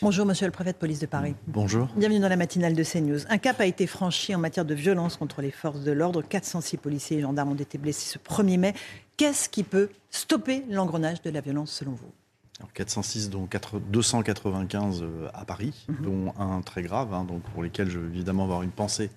Bonjour, monsieur le préfet de police de Paris. Bonjour. Bienvenue dans la matinale de CNews. Un cap a été franchi en matière de violence contre les forces de l'ordre. 406 policiers et gendarmes ont été blessés ce 1er mai. Qu'est-ce qui peut stopper l'engrenage de la violence selon vous? Alors, 406, dont 4 295 euh, à Paris, dont un très grave, hein, donc pour lesquels je veux évidemment avoir une pensée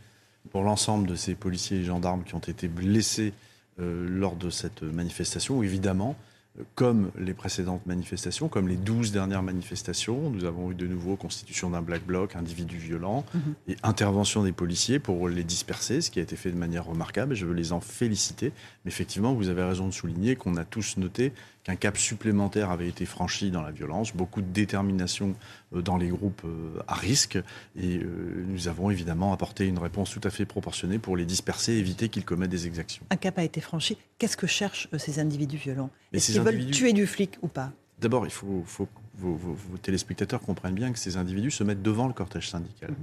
pour l'ensemble de ces policiers et gendarmes qui ont été blessés euh, lors de cette manifestation. Évidemment, euh, comme les précédentes manifestations, comme les 12 dernières manifestations, nous avons eu de nouveau constitution d'un black bloc, individus violents, et intervention des policiers pour les disperser, ce qui a été fait de manière remarquable, et je veux les en féliciter. Mais effectivement, vous avez raison de souligner qu'on a tous noté qu'un cap supplémentaire avait été franchi dans la violence, beaucoup de détermination euh, dans les groupes euh, à risque, et euh, nous avons évidemment apporté une réponse tout à fait proportionnée pour les disperser et éviter qu'ils commettent des exactions. Un cap a été franchi. Qu'est-ce que cherchent ces individus violents? Est-ce qu'ils veulent tuer du flic ou pas? D'abord, il faut, faut que vos, vos- vos téléspectateurs comprennent bien que ces individus se mettent devant le cortège syndical.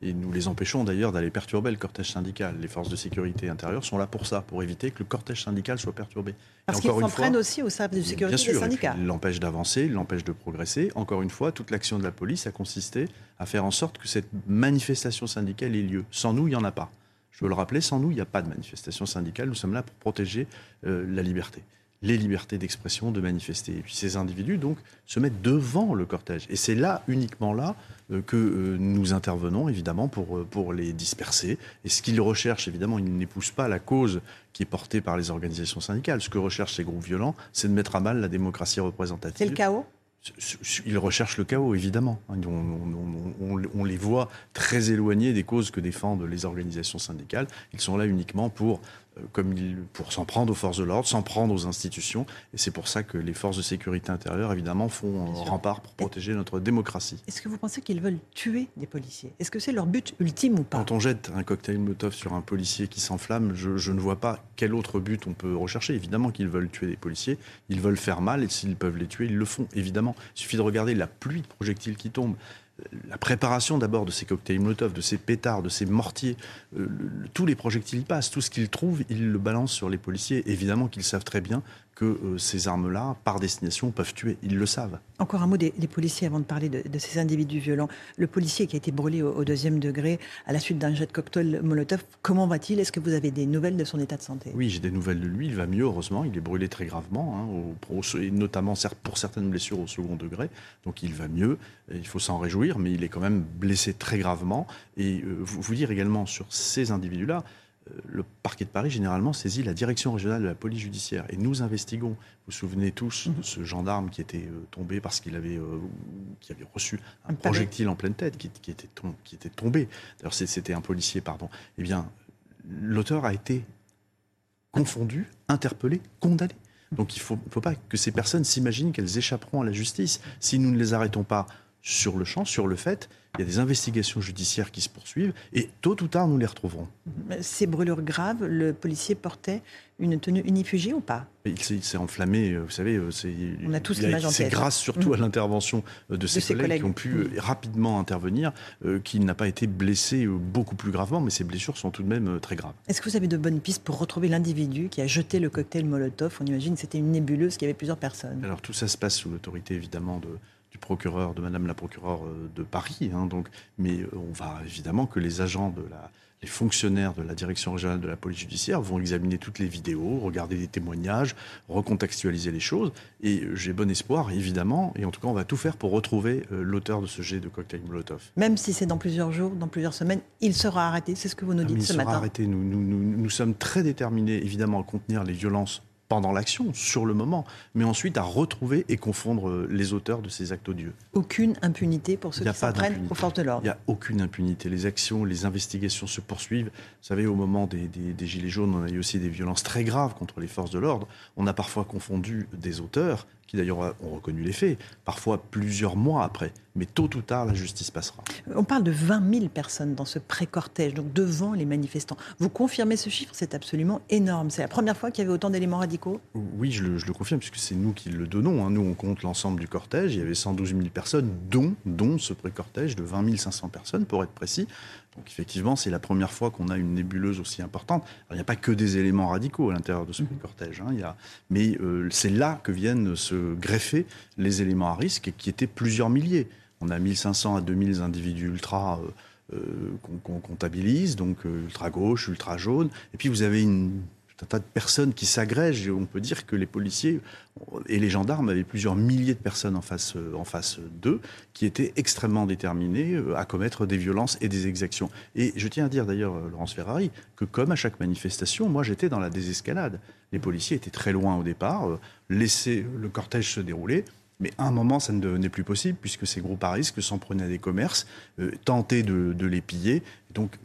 Et nous les empêchons d'ailleurs d'aller perturber le cortège syndical. Les forces de sécurité intérieure sont là pour ça, pour éviter que le cortège syndical soit perturbé. Parce qu'ils s'en prennent aussi au service de Bien sécurité sûr, des et puis syndicats. il l'empêche d'avancer, il l'empêche de progresser. Encore une fois, toute l'action de la police a consisté à faire en sorte que cette manifestation syndicale ait lieu. Sans nous, il n'y en a pas. Je veux le rappeler, sans nous, il n'y a pas de manifestation syndicale. Nous sommes là pour protéger euh, la liberté, les libertés d'expression, de manifester. Et puis ces individus, donc, se mettent devant le cortège. Et c'est là, uniquement là, euh, que euh, nous intervenons, évidemment, pour, euh, pour les disperser. Et ce qu'ils recherchent, évidemment, ils n'épousent pas la cause qui est portée par les organisations syndicales. Ce que recherchent ces groupes violents, c'est de mettre à mal la démocratie représentative. C'est le chaos? Ils recherchent le chaos, évidemment. On, on- on- on les voit très éloignés des causes que défendent les organisations syndicales. Ils sont là uniquement pour, comme ils- pour s'en prendre aux forces de l'ordre, s'en prendre aux institutions. Et c'est pour ça que les forces de sécurité intérieure, évidemment, font euh, rempart pour protéger notre démocratie. Est-ce que vous pensez qu'ils veulent tuer des policiers? Est-ce que c'est leur but ultime ou pas? Quand on jette un cocktail Molotov sur un policier qui s'enflamme, je, je ne vois pas quel autre but on peut rechercher. Évidemment qu'ils veulent tuer des policiers, ils veulent faire mal, et s'ils peuvent les tuer, ils le font, évidemment. Il suffit de regarder la pluie de projectiles qui tombent. La préparation d'abord de ces cocktails Molotov, de ces pétards, de ces mortiers, euh, tous les projectiles passent, tout ce qu'ils trouvent, ils le balancent sur les policiers. Évidemment qu'ils savent très bien que euh, ces armes-là, par destination, peuvent tuer. Ils le savent. Encore un mot des, des policiers avant de parler de, de ces individus violents. Le policier qui a été brûlé au, au deuxième degré à la suite d'un jet de cocktail Molotov, comment va-t-il? Est-ce que vous avez des nouvelles de son état de santé? Oui, j'ai des nouvelles de lui. Il va mieux, heureusement. Il est brûlé très gravement, hein, au- au- et notamment pour certaines blessures au second degré. Donc il va mieux. Il faut s'en réjouir, mais il est quand même blessé très gravement. Et euh, vous, vous dire également sur ces individus-là, le parquet de Paris généralement saisit la direction régionale de la police judiciaire. Et nous investiguons. Vous vous souvenez tous de ce gendarme qui était euh, tombé parce qu'il avait, euh, qui avait reçu un, projectile en pleine tête, qui, qui était, tom- qui était tombé. D'ailleurs, c'était un policier, pardon. Eh bien, l'auteur a été confondu, interpellé, condamné. Donc il ne faut, faut pas que ces personnes s'imaginent qu'elles échapperont à la justice. Si nous ne les arrêtons pas sur le champ, sur le fait, il y a des investigations judiciaires qui se poursuivent et tôt ou tard, nous les retrouverons. Ces brûlures graves, le policier portait une tenue unifugie ou pas? Il s'est enflammé, euh, vous savez, euh, c'est On a tous l'image en C'est grâce surtout Mhm. à l'intervention euh, de ses, ses collègues, collègues. qui ont pu euh, rapidement intervenir, euh, qu'il n'a pas été blessé beaucoup plus gravement, mais ses blessures sont tout de même très graves. Est-ce que vous avez de bonnes pistes pour retrouver l'individu qui a jeté le cocktail Molotov? On imagine que c'était une nébuleuse qui avait plusieurs personnes. Alors tout ça se passe sous l'autorité évidemment de, du procureur, de Madame la procureure euh, de Paris. hein, donc, mais euh, on va évidemment que les agents de la, les fonctionnaires de la direction régionale de la police judiciaire vont examiner toutes les vidéos, regarder les témoignages, recontextualiser les choses. Et euh, j'ai bon espoir, évidemment, et en tout cas, on va tout faire pour retrouver l'auteur de ce jet de cocktail Molotov. Même si c'est dans plusieurs jours, dans plusieurs semaines, il sera arrêté. C'est ce que vous nous Ah, dites il ce sera matin. arrêté. Nous, nous, nous, nous sommes très déterminés, évidemment, à contenir les violences pendant l'action, sur le moment, mais ensuite à retrouver et confondre euh, les auteurs de ces actes odieux. Aucune impunité pour ceux Il qui s'en prennent aux forces de Il l'ordre. n'y a aucune impunité. Les actions, les investigations se poursuivent. Vous savez, au moment des, des- des Gilets jaunes, on a eu aussi des violences très graves contre les forces de l'ordre. On a parfois confondu des auteurs qui d'ailleurs ont reconnu les faits, parfois plusieurs mois après. Mais tôt ou tard, la justice passera. On parle de 20 000 personnes dans ce pré-cortège, donc devant les manifestants. Vous confirmez ce chiffre? C'est absolument énorme. C'est la première fois qu'il y avait autant d'éléments radicaux? Oui, je le, confirme, puisque c'est nous qui le donnons. Hein. Nous, on compte l'ensemble du cortège. Il y avait 112 000 personnes, dont, dont ce pré-cortège de 20 500 personnes, pour être précis. Donc effectivement, c'est la première fois qu'on a une nébuleuse aussi importante. il n'y a pas que des éléments radicaux à l'intérieur de ce mmh. cortège. Hein. Il y a... Mais euh, c'est là que viennent se greffer les éléments à risque, qui étaient plusieurs milliers. On a 1500 à 2000 individus ultra euh, euh, qu'on comptabilise, donc ultra gauche, ultra jaune. Et puis vous avez une, un tas de personnes qui s'agrègent. On peut dire que les policiers et les gendarmes avaient plusieurs milliers de personnes en face, en face d'eux qui étaient extrêmement déterminés à commettre des violences et des exactions. Et je tiens à dire d'ailleurs, Laurence Ferrari, que comme à chaque manifestation, moi j'étais dans la désescalade. Les policiers étaient très loin au départ, laissaient le cortège se dérouler. Mais à un moment, ça ne devenait plus possible, puisque ces groupes à risque s'en prenaient à des commerces, euh, tentaient de, de, les piller. Donc,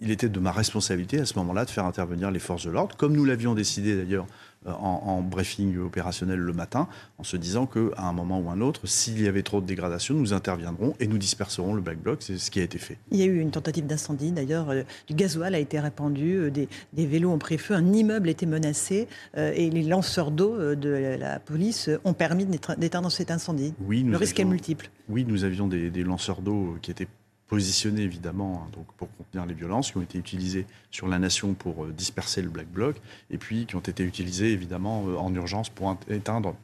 il était de ma responsabilité à ce moment-là de faire intervenir les forces de l'ordre, comme nous l'avions décidé d'ailleurs euh, en, briefing opérationnel le matin, en se disant qu'à un moment ou un autre, s'il y avait trop de dégradation, nous interviendrons et nous disperserons le Black Bloc. C'est ce qui a été fait. Il y a eu une tentative d'incendie, d'ailleurs, euh, du gasoil a été répandu, euh, des, vélos ont pris feu, un immeuble était menacé et les lanceurs d'eau de la police ont permis d'éteindre cet incendie. Oui, le risque est multiple. Oui, nous avions des, des lanceurs d'eau qui étaient positionnés évidemment hein, donc pour contenir les violences, qui ont été utilisés sur la nation pour euh, disperser le Black Bloc, et puis qui ont été utilisés évidemment euh, en urgence pour éteindre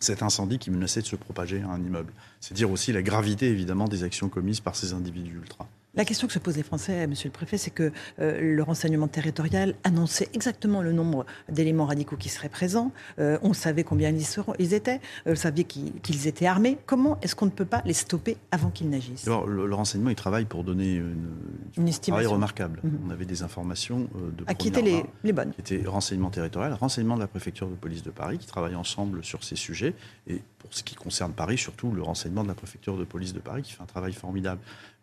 cet incendie qui menaçait de se propager à un immeuble. C'est dire aussi la gravité évidemment des actions commises par ces individus ultra. La question que se posent les Français, Monsieur le Préfet, c'est que euh, le renseignement territorial annonçait exactement le nombre d'éléments radicaux qui seraient présents. Euh, on savait combien ils, seront, ils étaient. Euh, on savait qu'ils étaient armés. Comment est-ce qu'on ne peut pas les stopper avant qu'ils n'agissent? Le, renseignement, il travaille pour donner une, une estimation travail remarquable. Mhm. On avait des informations de à qui étaient les, les, bonnes Qui étaient renseignement territorial, renseignement de la préfecture de police de Paris, qui travaillent ensemble sur ces sujets. Et pour ce qui concerne Paris, surtout le renseignement de la préfecture de police de Paris, qui fait un travail formidable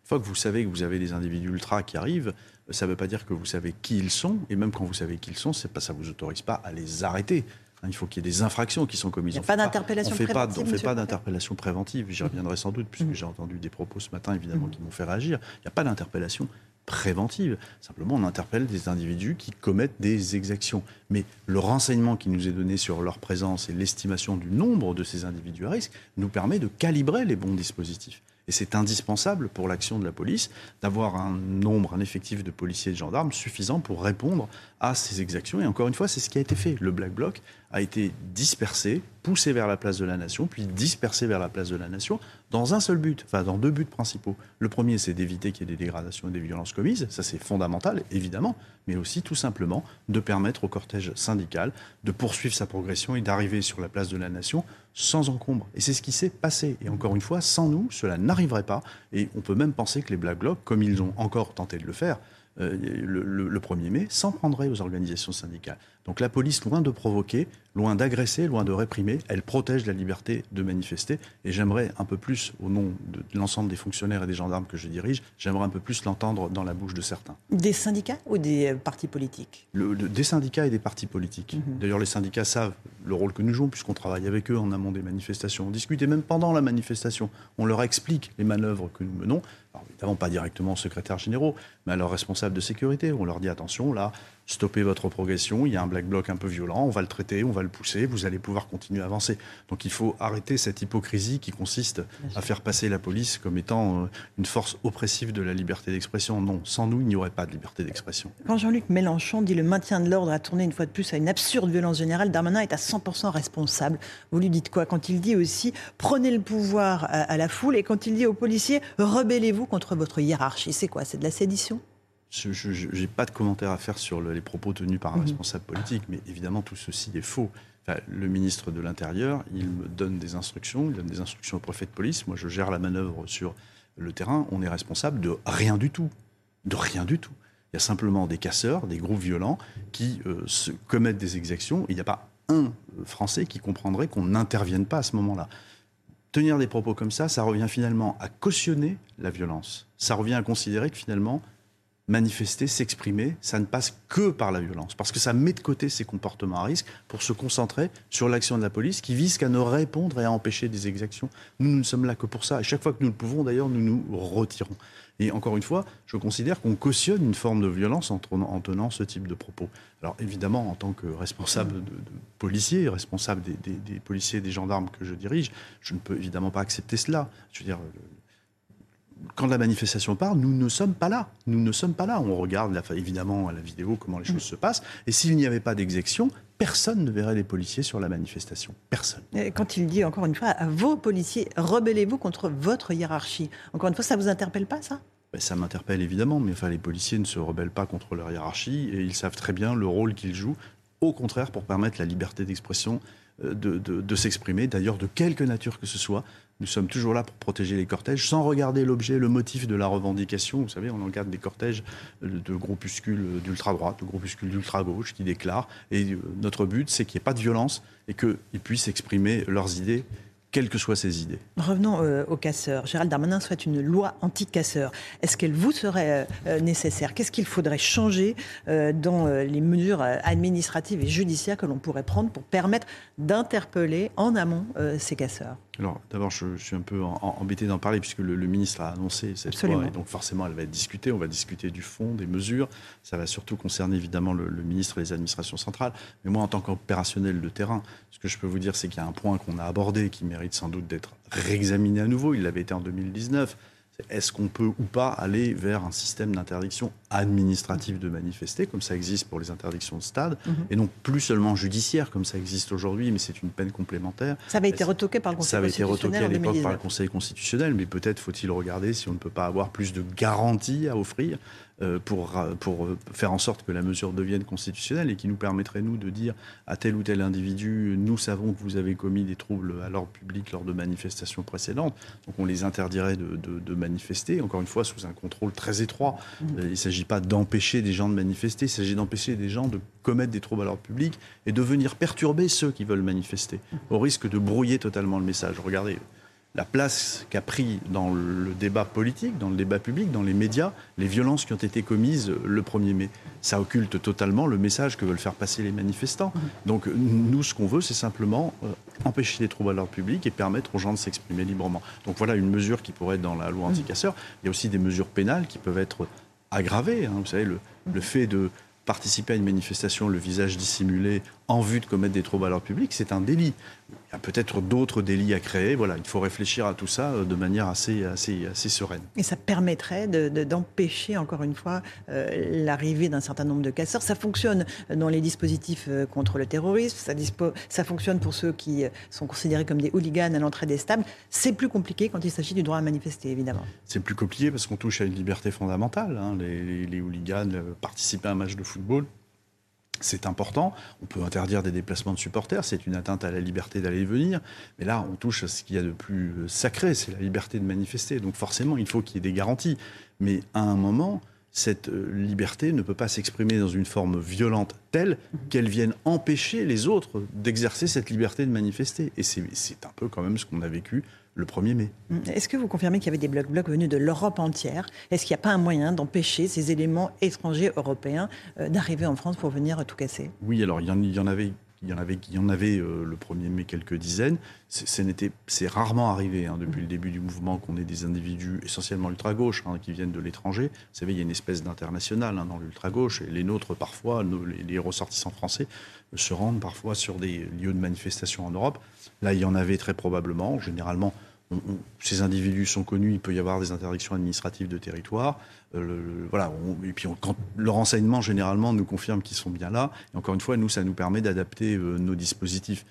fois que vous savez que vous avez des individus ultra qui arrivent, ça ne veut pas dire que vous savez qui ils sont. Et même quand vous savez qui ils sont, pas, ça ne vous autorise pas à les arrêter. Hein, il faut qu'il y ait des infractions qui sont commises. Il n'y a pas d'interpellation préventive. on ne fait pas d'interpellation préventive. J'y reviendrai sans doute, puisque mm. j'ai entendu des propos ce matin, évidemment, mm. qui m'ont fait réagir. Il n'y a pas d'interpellation préventive. Simplement, on interpelle des individus qui commettent des exactions. Mais le renseignement qui nous est donné sur leur présence et l'estimation du nombre de ces individus à risque nous permet de calibrer les bons dispositifs. Et c'est indispensable pour l'action de la police d'avoir un nombre, un effectif de policiers et de gendarmes suffisant pour répondre à ces exactions. Et encore une fois, c'est ce qui a été fait. Le Black Bloc a été dispersé, poussé vers la place de la Nation, puis dispersé vers la place de la Nation dans un seul but, enfin dans deux buts principaux. Le premier, c'est d'éviter qu'il y ait des dégradations et des violences commises, ça c'est fondamental, évidemment, mais aussi tout simplement de permettre au cortège syndical de poursuivre sa progression et d'arriver sur la place de la Nation sans encombre. Et c'est ce qui s'est passé. Et encore une fois, sans nous, cela n'arriverait pas. Et on peut même penser que les Black Blocs, comme ils ont encore tenté de le faire, euh, le, 1er mai, s'en prendrait aux organisations syndicales. Donc la police, loin de provoquer, loin d'agresser, loin de réprimer, elle protège la liberté de manifester. Et j'aimerais un peu plus, au nom de l'ensemble des fonctionnaires et des gendarmes que je dirige, j'aimerais un peu plus l'entendre dans la bouche de certains. Des syndicats ou des euh, partis politiques? Des syndicats et des partis politiques. Mhm. D'ailleurs, les syndicats savent le rôle que nous jouons, puisqu'on travaille avec eux en amont des manifestations. On discute et même pendant la manifestation, on leur explique les manœuvres que nous menons. Alors, évidemment, pas directement aux secrétaires généraux, mais à leurs responsables de sécurité. On leur dit attention, là, stoppez votre progression, il y a un black bloc un peu violent, on va le traiter, on va le pousser, vous allez pouvoir continuer à avancer. Donc il faut arrêter cette hypocrisie qui consiste à faire passer la police comme étant euh, une force oppressive de la liberté d'expression. Non, sans nous, il n'y aurait pas de liberté d'expression. Quand Jean-Luc Mélenchon dit le maintien de l'ordre a tourné une fois de plus à une absurde violence générale, Darmanin est à 100% responsable. Vous lui dites quoi Quand il dit aussi prenez le pouvoir à la foule et quand il dit aux policiers rebellez-vous contre votre hiérarchie, c'est quoi? C'est de la sédition? Je n'ai pas de commentaire à faire sur les propos tenus par un mhm. responsable politique, mais évidemment tout ceci est faux. le ministre de l'Intérieur, il me donne des instructions, il donne des instructions au préfet de police. Moi, je gère la manœuvre sur le terrain. On est responsable de rien du tout. De rien du tout. Il y a simplement des casseurs, des groupes violents qui euh, se commettent des exactions. Il n'y a pas un Français qui comprendrait qu'on n'intervienne pas à ce moment-là. Tenir des propos comme ça, ça revient finalement à cautionner la violence. Ça revient à considérer que finalement, manifester, s'exprimer, ça ne passe que par la violence, parce que ça met de côté ces comportements à risque pour se concentrer sur l'action de la police qui vise qu'à ne répondre et à empêcher des exactions. Nous, nous ne sommes là que pour ça. Et chaque fois que nous le pouvons, d'ailleurs, nous nous retirons. Et encore une fois, je considère qu'on cautionne une forme de violence en, tenant ce type de propos. Alors évidemment, en tant que responsable de, policiers, responsable des, des, policiers et des gendarmes que je dirige, je ne peux évidemment pas accepter cela. Je veux dire, quand la manifestation part, nous ne sommes pas là. Nous ne sommes pas là. On regarde évidemment à la vidéo comment les choses se passent. Et s'il n'y avait pas d'exécution, personne ne verrait les policiers sur la manifestation. Personne. quand il dit encore une fois à vos policiers, rebellez-vous contre votre hiérarchie. Encore une fois, ça vous interpelle pas ça? Ben, ça m'interpelle évidemment, mais enfin, les policiers ne se rebellent pas contre leur hiérarchie et ils savent très bien le rôle qu'ils jouent, au contraire, pour permettre la liberté d'expression, euh, de, de s'exprimer, d'ailleurs de quelque nature que ce soit, nous sommes toujours là pour protéger les cortèges sans regarder l'objet, le motif de la revendication. Vous savez, on regarde des cortèges de groupuscules d'ultra-droite, de groupuscules d'ultra-gauche qui déclarent. Et euh, notre but, c'est qu'il n'y ait pas de violence et qu'ils puissent exprimer leurs idées quelles que soient ces idées. Revenons euh, aux casseurs. Gérald Darmanin souhaite une loi anti-casseurs. Est-ce qu'elle vous serait euh, nécessaire? Qu'est-ce qu'il faudrait changer dans les mesures administratives et judiciaires que l'on pourrait prendre pour permettre d'interpeller en amont ces casseurs? Alors, d'abord, je, suis un peu embêté d'en parler puisque le, ministre a annoncé cette loi et donc forcément, elle va être discutée. On va discuter du fond, des mesures. Ça va surtout concerner évidemment le, ministre et les administrations centrales. Mais moi, en tant qu'opérationnel de terrain, ce que je peux vous dire, c'est qu'il y a un point qu'on a abordé qui mérite sans doute d'être réexaminé à nouveau. Il l'avait été en 2019 est-ce qu'on peut ou pas aller vers un système d'interdiction administrative de manifester, comme ça existe pour les interdictions de stade, mhm. et non plus seulement judiciaire, comme ça existe aujourd'hui, mais c'est une peine complémentaire. Ça avait été retoqué par le Conseil constitutionnel. Ça avait été retoqué à l'époque par le Conseil constitutionnel, mais peut-être faut-il regarder si on ne peut pas avoir plus de garanties à offrir pour, pour euh, faire en sorte que la mesure devienne constitutionnelle et qui nous permettrait, nous, de dire à tel ou tel individu, nous savons que vous avez commis des troubles à l'ordre public lors de manifestations précédentes, donc on les interdirait de, de, manifester, encore une fois, sous un contrôle très étroit. Mmh. Euh, il ne s'agit pas d'empêcher des gens de manifester, il s'agit d'empêcher des gens de commettre des troubles à l'ordre public et de venir perturber ceux qui veulent manifester, au risque de brouiller totalement le message. Regardez, la place qu'a pris dans le débat politique, dans le débat public, dans les médias, les violences qui ont été commises le 1er mai. Ça occulte totalement le message que veulent faire passer les manifestants. Donc nous, ce qu'on veut, c'est simplement euh, empêcher les troubles à l'ordre public et permettre aux gens de s'exprimer librement. Donc voilà une mesure qui pourrait être dans la loi anti-casseurs. Il y a aussi des mesures pénales qui peuvent être aggravées. Hein. Vous savez, le fait de participer à une manifestation, le visage dissimulé, en vue de commettre des troubles à l'ordre public, c'est un délit. Il y a peut-être d'autres délits à créer. Voilà, il faut réfléchir à tout ça euh, de manière assez, assez, assez sereine. Et ça permettrait d'empêcher, encore une fois, euh, l'arrivée d'un certain nombre de casseurs. Ça fonctionne dans les dispositifs euh, contre le terrorisme, ça, ça fonctionne pour ceux qui sont considérés comme des hooligans à l'entrée des stables. C'est plus compliqué quand il s'agit du droit à manifester, évidemment. C'est plus compliqué parce qu'on touche à une liberté fondamentale. Hein. Les, les, les hooligans participer à un match de football, c'est important. On peut interdire des déplacements de supporters, c'est une atteinte à la liberté d'aller et venir. Mais là, on touche à ce qu'il y a de plus sacré, c'est la liberté de manifester. Donc forcément, il faut qu'il y ait des garanties. Mais à un moment, cette euh, liberté ne peut pas s'exprimer dans une forme violente telle qu'elle vienne empêcher les autres d'exercer cette liberté de manifester. Et c'est un peu quand même ce qu'on a vécu le 1er mai. Mm. Est-ce que vous confirmez qu'il y avait des blocs-blocs venus de l'Europe entière? Est-ce qu'il n'y a pas un moyen d'empêcher ces éléments étrangers européens euh, d'arriver en France pour venir tout casser? Oui, alors il y, en, avait il y en avait, il y en avait euh, le 1er mai quelques dizaines. C'est rarement arrivé hein, depuis le début du mouvement qu'on ait des individus essentiellement ultra-gauche hein, qui viennent de l'étranger. Vous savez, il y a une espèce d'international hein, dans l'ultra-gauche et les nôtres, parfois, les, les, ressortissants français, se rendent parfois sur des lieux de manifestation en Europe. Là, il y en avait très probablement, généralement ces individus sont connus, il peut y avoir des interdictions administratives de territoire. Euh, voilà, et puis le renseignement généralement nous confirme qu'ils sont bien là. Et encore une fois, nous, ça nous permet d'adapter euh, nos dispositifs.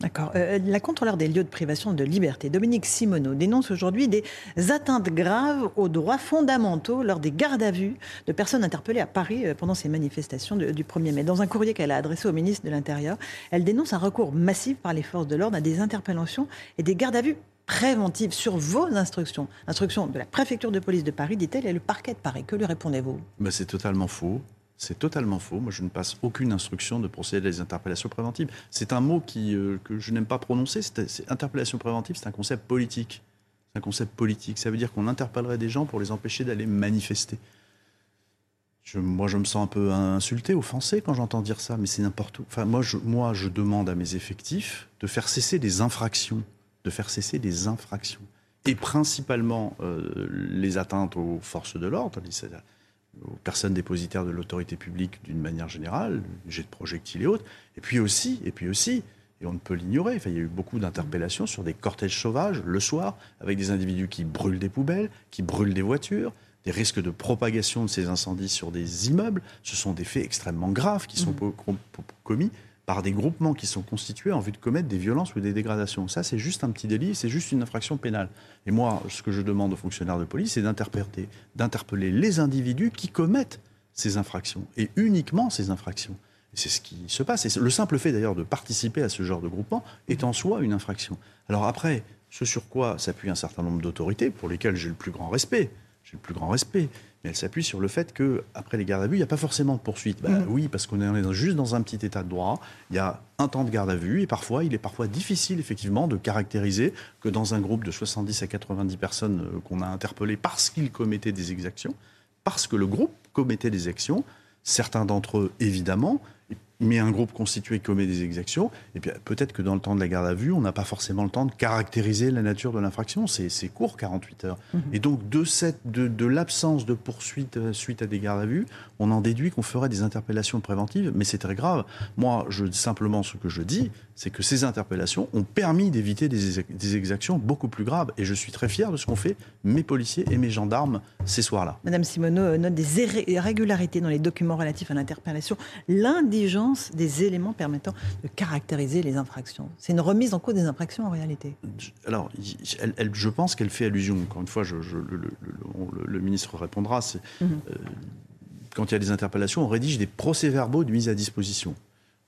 D'accord. Euh, la contrôleur des lieux de privation de liberté, Dominique Simoneau, dénonce aujourd'hui des atteintes graves aux droits fondamentaux lors des gardes à vue de personnes interpellées à Paris pendant ces manifestations du 1er mai. Dans un courrier qu'elle a adressé au ministre de l'Intérieur, elle dénonce un recours massif par les forces de l'ordre à des interpellations et des gardes à vue préventive sur vos instructions, instructions de la préfecture de police de Paris, dit-elle, et le parquet de Paris. Que lui répondez-vous? Ben, C'est totalement faux. C'est totalement faux. Moi, je ne passe aucune instruction de procéder à des interpellations préventives. C'est un mot qui, euh, que je n'aime pas prononcer. C'est, interpellation préventive, c'est un concept politique. C'est un concept politique. Ça veut dire qu'on interpellerait des gens pour les empêcher d'aller manifester. moi, je me sens un peu insulté, offensé quand j'entends dire ça, mais c'est n'importe où. Enfin, moi je, moi, je demande à mes effectifs de faire cesser des infractions, de faire cesser des infractions, et principalement euh, les atteintes aux forces de l'ordre, aux personnes dépositaires de l'autorité publique d'une manière générale, jet de projectiles et autres, et puis aussi, et puis aussi, et on ne peut l'ignorer. Enfin, il y a eu beaucoup d'interpellations sur des cortèges sauvages le soir, avec des individus qui brûlent des poubelles, qui brûlent des voitures, des risques de propagation de ces incendies sur des immeubles. Ce sont des faits extrêmement graves qui sont mmh. commis par des groupements qui sont constitués en vue de commettre des violences ou des dégradations. Ça, c'est juste un petit délit, c'est juste une infraction pénale. Et moi, ce que je demande aux fonctionnaires de police, c'est d'interpeller les individus qui commettent ces infractions, et uniquement ces infractions. C'est ce qui se passe. Et le simple fait d'ailleurs de participer à ce genre de groupement est en soi une infraction. Alors après, ce sur quoi s'appuie un certain nombre d'autorités, pour lesquelles j'ai le plus grand respect, j'ai le plus grand respect, mais elle s'appuie sur le fait qu'après les gardes à vue, il n'y a pas forcément de poursuite. Bah, mmh. Oui, parce qu'on est juste dans un petit état de droit, il y a un temps de garde à vue, et parfois, il est parfois difficile, effectivement, de caractériser que dans un groupe de 70 à 90 personnes euh, qu'on a interpellées parce qu'ils commettaient des exactions, parce que le groupe commettait des actions, certains d'entre eux, évidemment, mais un groupe constitué commet des exactions, et puis peut-être que dans le temps de la garde à vue, on n'a pas forcément le temps de caractériser la nature de l'infraction. C'est court, 48 heures. Mhm. Et donc, de, cette, de, de l'absence de poursuite euh, suite à des gardes à vue, on en déduit qu'on ferait des interpellations préventives, mais c'est très grave. Moi, je, simplement, ce que je dis, c'est que ces interpellations ont permis d'éviter des, des, exactions beaucoup plus graves. Et je suis très fier de ce qu'ont fait mes policiers et mes gendarmes ces soirs-là. Madame Simoneau note des irrégularités dans les documents relatifs à l'interpellation, l'indigence des éléments permettant de caractériser les infractions. C'est une remise en cause des infractions en réalité. Alors, elle, je pense qu'elle fait allusion. Encore une fois, je, le, ministre répondra. Mhm. Euh, quand il y a des interpellations, on rédige des procès-verbaux de mise à disposition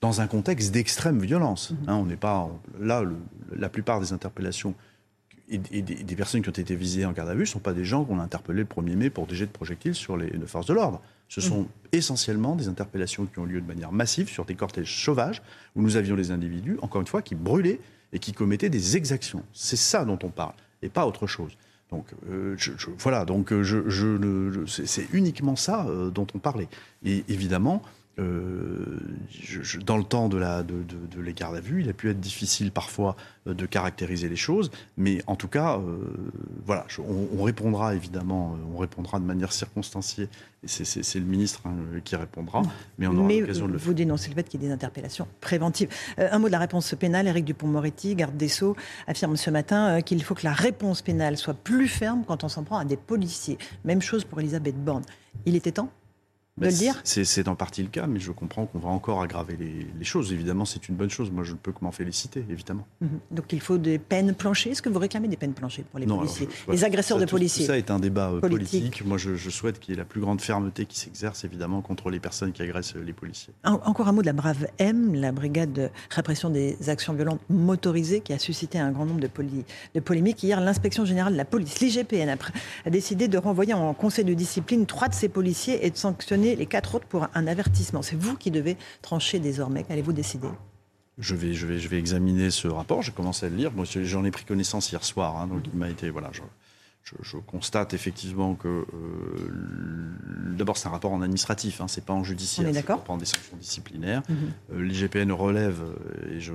dans un contexte d'extrême violence. Mhm. Hein, on n'est pas là. la plupart des interpellations et, des, personnes qui ont été visées en garde à vue ne sont pas des gens qu'on a interpellés le 1er mai pour des jets de projectiles sur les, forces de l'ordre. Ce sont mhm. essentiellement des interpellations qui ont lieu de manière massive sur des cortèges sauvages où nous avions des individus, encore une fois, qui brûlaient et qui commettaient des exactions. C'est ça dont on parle et pas autre chose. Donc euh, voilà, donc euh, je, c'est uniquement ça euh, dont on parlait. Et évidemment, euh, je, dans le temps de, la, de, de, les gardes à vue, il a pu être difficile parfois euh, de caractériser les choses, mais en tout cas, euh, voilà, on, répondra évidemment, on répondra de manière circonstanciée, et c'est le ministre hein, qui répondra, mais on aura l'occasion de le faire. Vous dénoncez le fait qu'il y ait des interpellations préventives. un mot de la réponse pénale, Éric Dupont-Moretti, garde des Sceaux, affirme ce matin qu'il faut que la réponse pénale soit plus ferme quand on s'en prend à des policiers. Même chose pour Elisabeth Borne. Il était temps bah, c'est en partie le cas, mais je comprends qu'on va encore aggraver les, choses. Évidemment, c'est une bonne chose. Moi, je ne peux que m'en féliciter, évidemment. Mhm. Donc, il faut des peines planchées. Est-ce que vous réclamez des peines planchées pour les policiers Les agresseurs de policiers Tout ça est un débat euh, politique. Moi, je, souhaite qu'il y ait la plus grande fermeté qui s'exerce, évidemment, contre les personnes qui agressent les policiers. encore un mot de la Brave M, la brigade de répression des actions violentes motorisées, qui a suscité un grand nombre de, de polémiques. Hier, l'inspection générale de la police, l'IGPN, a, a décidé de renvoyer en conseil de discipline trois de ses policiers et de sanctionner les quatre autres pour un avertissement. C'est vous qui devez trancher désormais. Qu'allez-vous décider? Je vais, je, vais, je vais examiner ce rapport. J'ai commencé à le lire. Moi, j'en ai pris connaissance hier soir. Hein, donc, il m'a été. Voilà, je, constate effectivement que. Euh, d'abord, c'est un rapport en administratif, hein, c'est pas en judiciaire. C'est pour prendre des sanctions disciplinaires. Mhm. Euh, L'IGPN relève, euh, et je,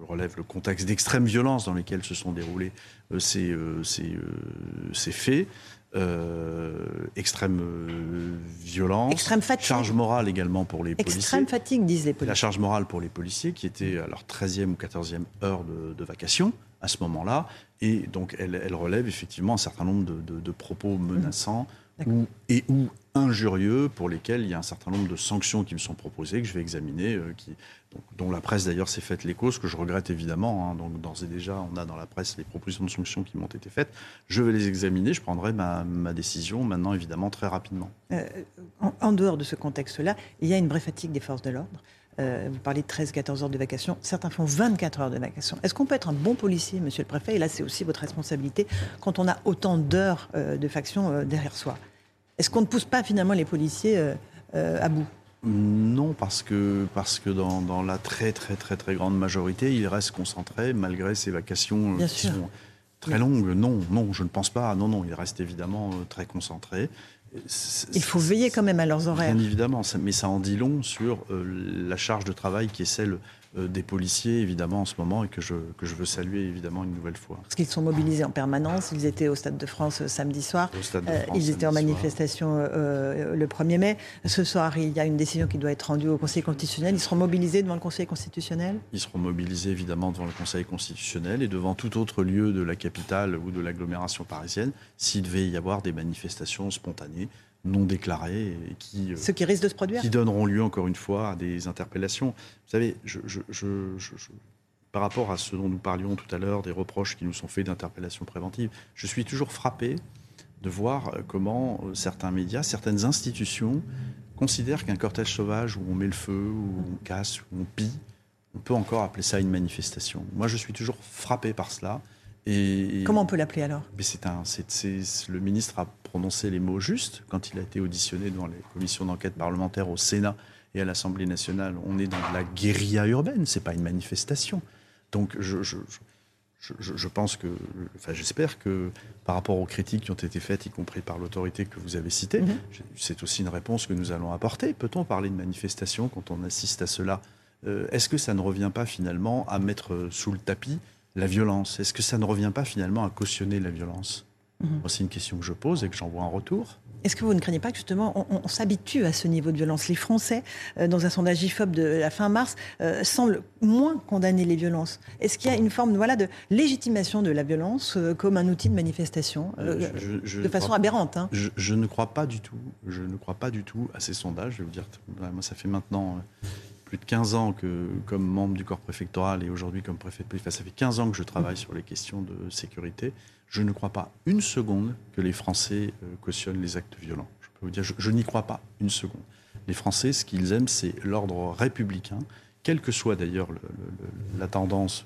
relève le contexte d'extrême violence dans lequel se sont déroulés ces, ces faits. Euh, extrême euh, violence, extrême fatigue. charge morale également pour les policiers. Extrême fatigue, disent les policiers. La charge morale pour les policiers qui étaient à leur 13e ou 14e heure de, vacation à ce moment-là. Et donc, elle, relève effectivement un certain nombre de, propos menaçants et ou injurieux pour lesquels il y a un certain nombre de sanctions qui me sont proposées, que je vais examiner, euh, qui, dont la presse d'ailleurs s'est faite l'écho, ce que je regrette évidemment. Hein. donc d'ores et déjà, on a dans la presse les propositions de sanctions qui m'ont été faites. Je vais les examiner, je prendrai ma, décision maintenant évidemment très rapidement. Euh, en, dehors de ce contexte-là, il y a une vraie fatigue des forces de l'ordre. Euh, vous parlez de 13-14 heures de vacation. Certains font 24 heures de vacation. Est-ce qu'on peut être un bon policier, monsieur le préfet? Et là, c'est aussi votre responsabilité quand on a autant d'heures de faction derrière soi. Est-ce qu'on ne pousse pas finalement les policiers euh, euh, à bout? Non, parce que, parce que dans, dans, la très très très très grande majorité, ils restent concentrés malgré ces vacations euh, qui sont très longues. Non, non, je ne pense pas. Non, non, ils restent évidemment très concentrés. Il faut veiller quand même à leurs horaires. Bien évidemment, mais ça en dit long sur la charge de travail qui est celle des policiers, évidemment, en ce moment, et que je, que je veux saluer, évidemment, une nouvelle fois. Parce qu'ils sont mobilisés en permanence. Ils étaient au Stade de France euh, samedi soir. Euh, ils étaient en manifestation le 1er mai. Ce soir, il y a une décision qui doit être rendue au Conseil constitutionnel. Ils seront mobilisés devant le Conseil constitutionnel? Ils seront mobilisés, évidemment, devant le Conseil constitutionnel et devant tout autre lieu de la capitale ou de l'agglomération parisienne, s'il devait y avoir des manifestations spontanées non déclarés et qui, euh, Ce qui risque de se produire qui donneront lieu encore une fois à des interpellations. Vous savez, je, par rapport à ce dont nous parlions tout à l'heure, des reproches qui nous sont faits d'interpellations préventives, je suis toujours frappé de voir euh, comment euh, certains médias, certaines institutions considèrent qu'un cortège sauvage où on met le feu, où on casse, où on pille, on peut encore appeler ça une manifestation. Moi, je suis toujours frappé par cela. Et, Comment on peut l'appeler alors? C'est un, Le ministre a prononcé les mots justes quand il a été auditionné devant les commissions d'enquête parlementaires au Sénat et à l'Assemblée nationale. On est dans de la guérilla urbaine, c'est pas une manifestation. Donc je, je, je, je, pense que, enfin j'espère que par rapport aux critiques qui ont été faites, y compris par l'autorité que vous avez citée, mhm. c'est aussi une réponse que nous allons apporter. Peut-on parler de manifestation quand on assiste à cela? Euh, Est-ce que ça ne revient pas finalement à mettre sous le tapis la violence Est-ce que ça ne revient pas finalement à cautionner la violence mhm. C'est une question que je pose et que j'envoie en retour. Est-ce que vous ne craignez pas que justement on, s'habitue à ce niveau de violence? Les Français, euh, dans un sondage IFOP de la fin mars, euh, semblent moins condamner les violences. Est-ce qu'il y a une forme voilà, de légitimation de la violence euh, comme un outil de manifestation de façon aberrante hein? Je, je, ne crois pas du tout. Je ne crois pas du tout à ces sondages. Je vais vous dire, moi ça fait maintenant plus de 15 ans que, comme membre du corps préfectoral et aujourd'hui comme préfet de police, ça fait 15 ans que je travaille sur les questions de sécurité. Je ne crois pas une seconde que les Français euh, cautionnent les actes violents. Je peux vous dire, je n'y crois pas une seconde. Les Français, ce qu'ils aiment, c'est l'ordre républicain quelle que soit d'ailleurs la tendance,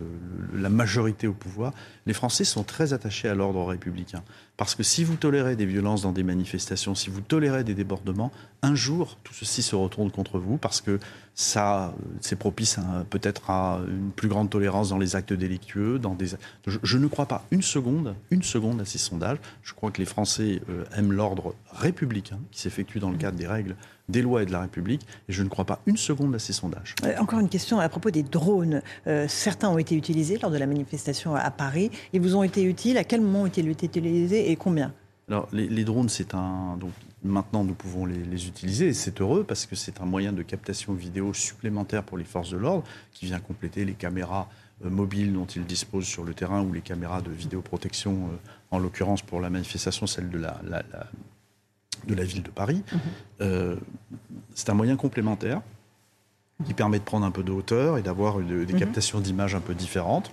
la majorité au pouvoir, les Français sont très attachés à l'ordre républicain. Parce que si vous tolérez des violences dans des manifestations, si vous tolérez des débordements, un jour, tout ceci se retourne contre vous parce que ça, c'est propice peut-être à une plus grande tolérance dans les actes délictueux. Dans des... je, ne crois pas une seconde, une seconde à ces sondages. Je crois que les Français euh, aiment l'ordre républicain qui s'effectue dans le cadre des règles des lois et de la République. Et je ne crois pas une seconde à ces sondages. Euh, encore une question à propos des drones. Euh, certains ont été utilisés lors de la manifestation à Paris. Ils vous ont été utiles? À quel moment ont-ils été utilisés? Et combien? Alors, les, drones, c'est un. Donc, maintenant, nous pouvons les, utiliser et c'est heureux parce que c'est un moyen de captation vidéo supplémentaire pour les forces de l'ordre qui vient compléter les caméras euh, mobiles dont ils disposent sur le terrain ou les caméras de vidéoprotection, en l'occurrence pour la manifestation, celle de la, de la ville de Paris. Mhm. Euh, c'est un moyen complémentaire qui permet de prendre un peu de hauteur et d'avoir des mhm. captations d'images un peu différentes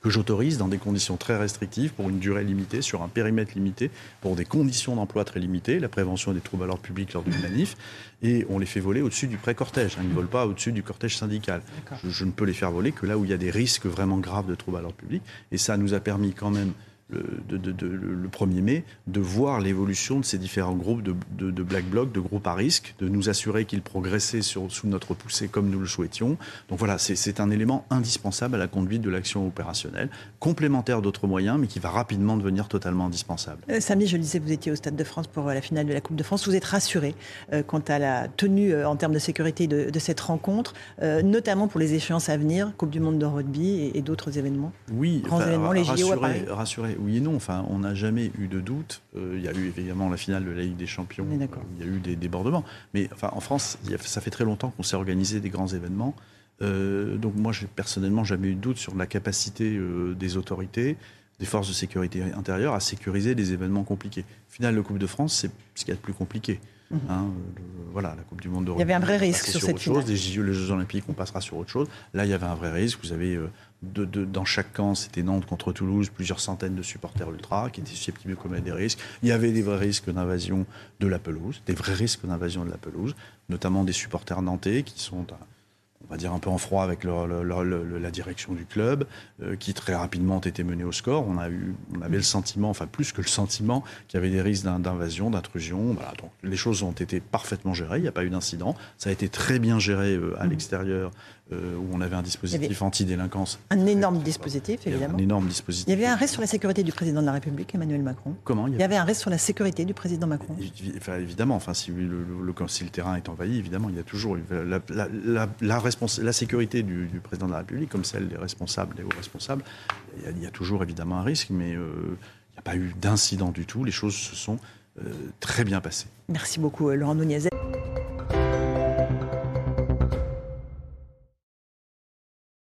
que j'autorise dans des conditions très restrictives, pour une durée limitée, sur un périmètre limité, pour des conditions d'emploi très limitées, la prévention des troubles à l'ordre public lors d'une manif, et on les fait voler au-dessus du pré-cortège. Hein. ils ne volent pas au-dessus du cortège syndical. Je, je, ne peux les faire voler que là où il y a des risques vraiment graves de troubles à l'ordre public, et ça nous a permis quand même le, de, le 1er mai, de voir l'évolution de ces différents groupes de, Black Bloc, de groupes à risque, de nous assurer qu'ils progressaient sur, sous notre poussée comme nous le souhaitions. Donc voilà, c'est un élément indispensable à la conduite de l'action opérationnelle, complémentaire d'autres moyens, mais qui va rapidement devenir totalement indispensable. Euh, samedi, je le disais, vous étiez au Stade de France pour euh, la finale de la Coupe de France. Vous êtes rassuré euh, quant à la tenue en termes de sécurité de, cette rencontre, notamment pour les échéances à venir, Coupe du Monde de rugby et, d'autres événements Oui, grands événements, les JO à Paris. rassuré oui et non. Enfin, on n'a jamais eu de doute. Euh, il y a eu évidemment la finale de la Ligue des Champions. il y a eu des débordements. Mais enfin, en France, ça fait très longtemps qu'on s'est organisé des grands événements. Euh, donc moi, j'ai personnellement jamais eu de doute sur la capacité euh, des autorités, des forces de sécurité intérieure à sécuriser des événements compliqués. Finale de Coupe de France, c'est ce qu'il y a de plus compliqué. Mhm. Hein, voilà, la Coupe du Monde de Il y avait un vrai risque sur, cette chose. Les Jeux, les Jeux Olympiques, on passera sur autre chose. Là, il y avait un vrai risque. Vous avez dans chaque camp, c'était Nantes contre Toulouse, plusieurs centaines de supporters ultra qui étaient susceptibles de commettre des risques. Il y avait des vrais risques d'invasion de la pelouse, des vrais risques d'invasion de la pelouse, notamment des supporters nantais qui sont on va dire un peu en froid avec la direction du club, euh, qui très rapidement ont été menés au score. On, a eu, on avait le sentiment, enfin plus que le sentiment, qu'il y avait des risques d'invasion, d'intrusion. Voilà, donc les choses ont été parfaitement gérées, il n'y a pas eu d'incident. Ça a été très bien géré euh, à mmh. l'extérieur euh, où on avait un dispositif anti-délinquance. Un énorme dispositif, évidemment. Un énorme dispositif. Il y avait un reste sur la sécurité du président de la République, Emmanuel Macron. Comment il y, avait... un reste sur la sécurité du président Macron. Enfin, évidemment, enfin, si, le, le, terrain est envahi, évidemment, il y a toujours la, la, la, sécurité du, président de la République, comme celle des responsables, des hauts responsables. Il y a, toujours évidemment un risque, mais euh, il n'y a pas eu d'incident du tout. Les choses se sont euh, très bien passées. Merci beaucoup, Laurent Nunez.